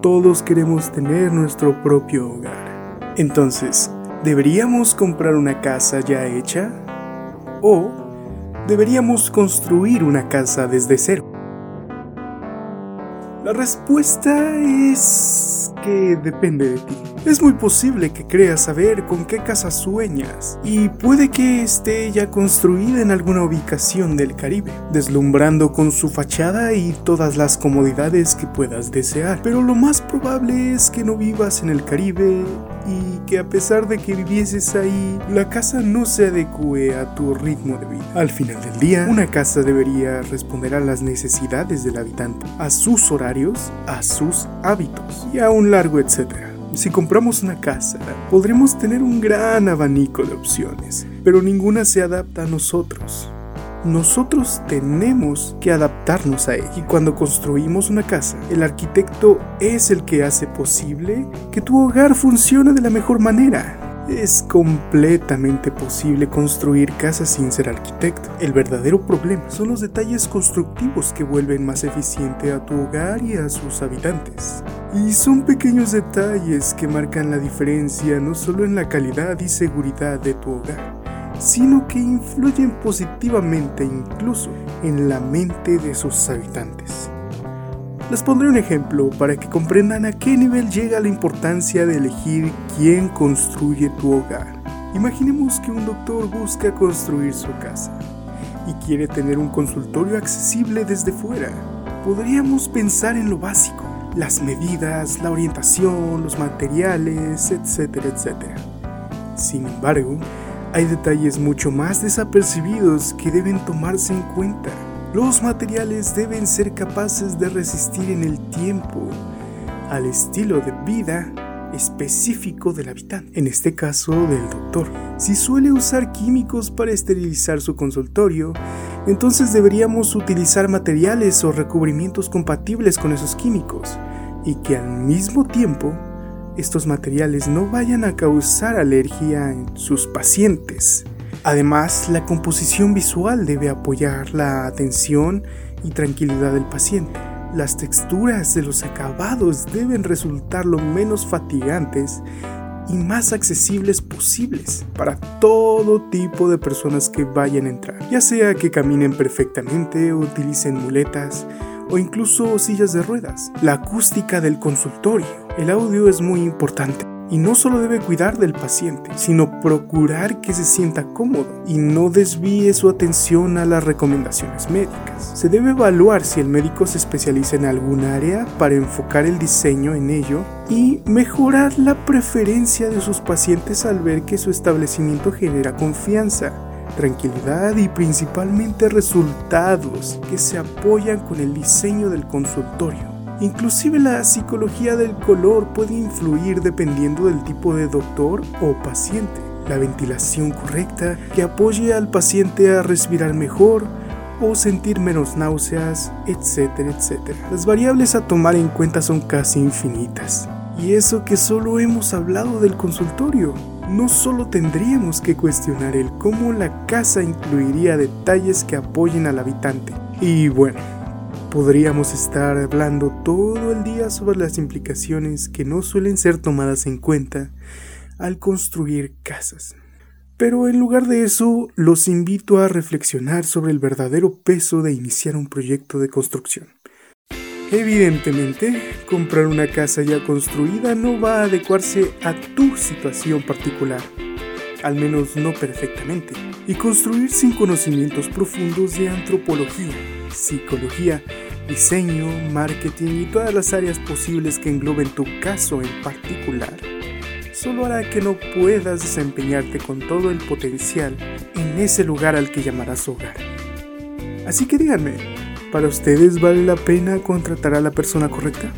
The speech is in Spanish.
Todos queremos tener nuestro propio hogar. Entonces, ¿deberíamos comprar una casa ya hecha? ¿O deberíamos construir una casa desde cero? La respuesta es que depende de ti. Es muy posible que creas saber con qué casa sueñas y puede que esté ya construida en alguna ubicación del Caribe, deslumbrando con su fachada y todas las comodidades que puedas desear. Pero lo más probable es que no vivas en el Caribe y que a pesar de que vivieses ahí, la casa no se adecue a tu ritmo de vida. Al final del día, una casa debería responder a las necesidades del habitante, a sus horarios, a sus hábitos y a un largo etcétera. Si compramos una casa, podremos tener un gran abanico de opciones, pero ninguna se adapta a nosotros. Nosotros tenemos que adaptarnos a ella. Y cuando construimos una casa, el arquitecto es el que hace posible que tu hogar funcione de la mejor manera. Es completamente posible construir casas sin ser arquitecto. El verdadero problema son los detalles constructivos que vuelven más eficiente a tu hogar y a sus habitantes. Y son pequeños detalles que marcan la diferencia no solo en la calidad y seguridad de tu hogar, sino que influyen positivamente incluso en la mente de sus habitantes. Les pondré un ejemplo para que comprendan a qué nivel llega la importancia de elegir quién construye tu hogar. Imaginemos que un doctor busca construir su casa y quiere tener un consultorio accesible desde fuera. Podríamos pensar en lo básico, las medidas, la orientación, los materiales, etcétera, etcétera. Sin embargo, hay detalles mucho más desapercibidos que deben tomarse en cuenta. Los materiales deben ser capaces de resistir en el tiempo al estilo de vida específico del habitante, en este caso del doctor. Si suele usar químicos para esterilizar su consultorio, entonces deberíamos utilizar materiales o recubrimientos compatibles con esos químicos y que al mismo tiempo estos materiales no vayan a causar alergia en sus pacientes. Además, la composición visual debe apoyar la atención y tranquilidad del paciente. Las texturas de los acabados deben resultar lo menos fatigantes y más accesibles posibles para todo tipo de personas que vayan a entrar, ya sea que caminen perfectamente o utilicen muletas o incluso sillas de ruedas. La acústica del consultorio. El audio es muy importante. Y no solo debe cuidar del paciente, sino procurar que se sienta cómodo y no desvíe su atención a las recomendaciones médicas. Se debe evaluar si el médico se especializa en algún área para enfocar el diseño en ello y mejorar la preferencia de sus pacientes al ver que su establecimiento genera confianza tranquilidad y principalmente resultados que se apoyan con el diseño del consultorio. Inclusive la psicología del color puede influir dependiendo del tipo de doctor o paciente. La ventilación correcta que apoye al paciente a respirar mejor o sentir menos náuseas, etcétera, etcétera. Las variables a tomar en cuenta son casi infinitas. Y eso que solo hemos hablado del consultorio no solo tendríamos que cuestionar el cómo la casa incluiría detalles que apoyen al habitante. Y bueno, podríamos estar hablando todo el día sobre las implicaciones que no suelen ser tomadas en cuenta al construir casas. Pero en lugar de eso, los invito a reflexionar sobre el verdadero peso de iniciar un proyecto de construcción. Evidentemente, comprar una casa ya construida no va a adecuarse a tu situación particular, al menos no perfectamente, y construir sin conocimientos profundos de antropología, psicología, diseño, marketing y todas las áreas posibles que engloben tu caso en particular, solo hará que no puedas desempeñarte con todo el potencial en ese lugar al que llamarás hogar. Así que díganme, ¿Para ustedes vale la pena contratar a la persona correcta?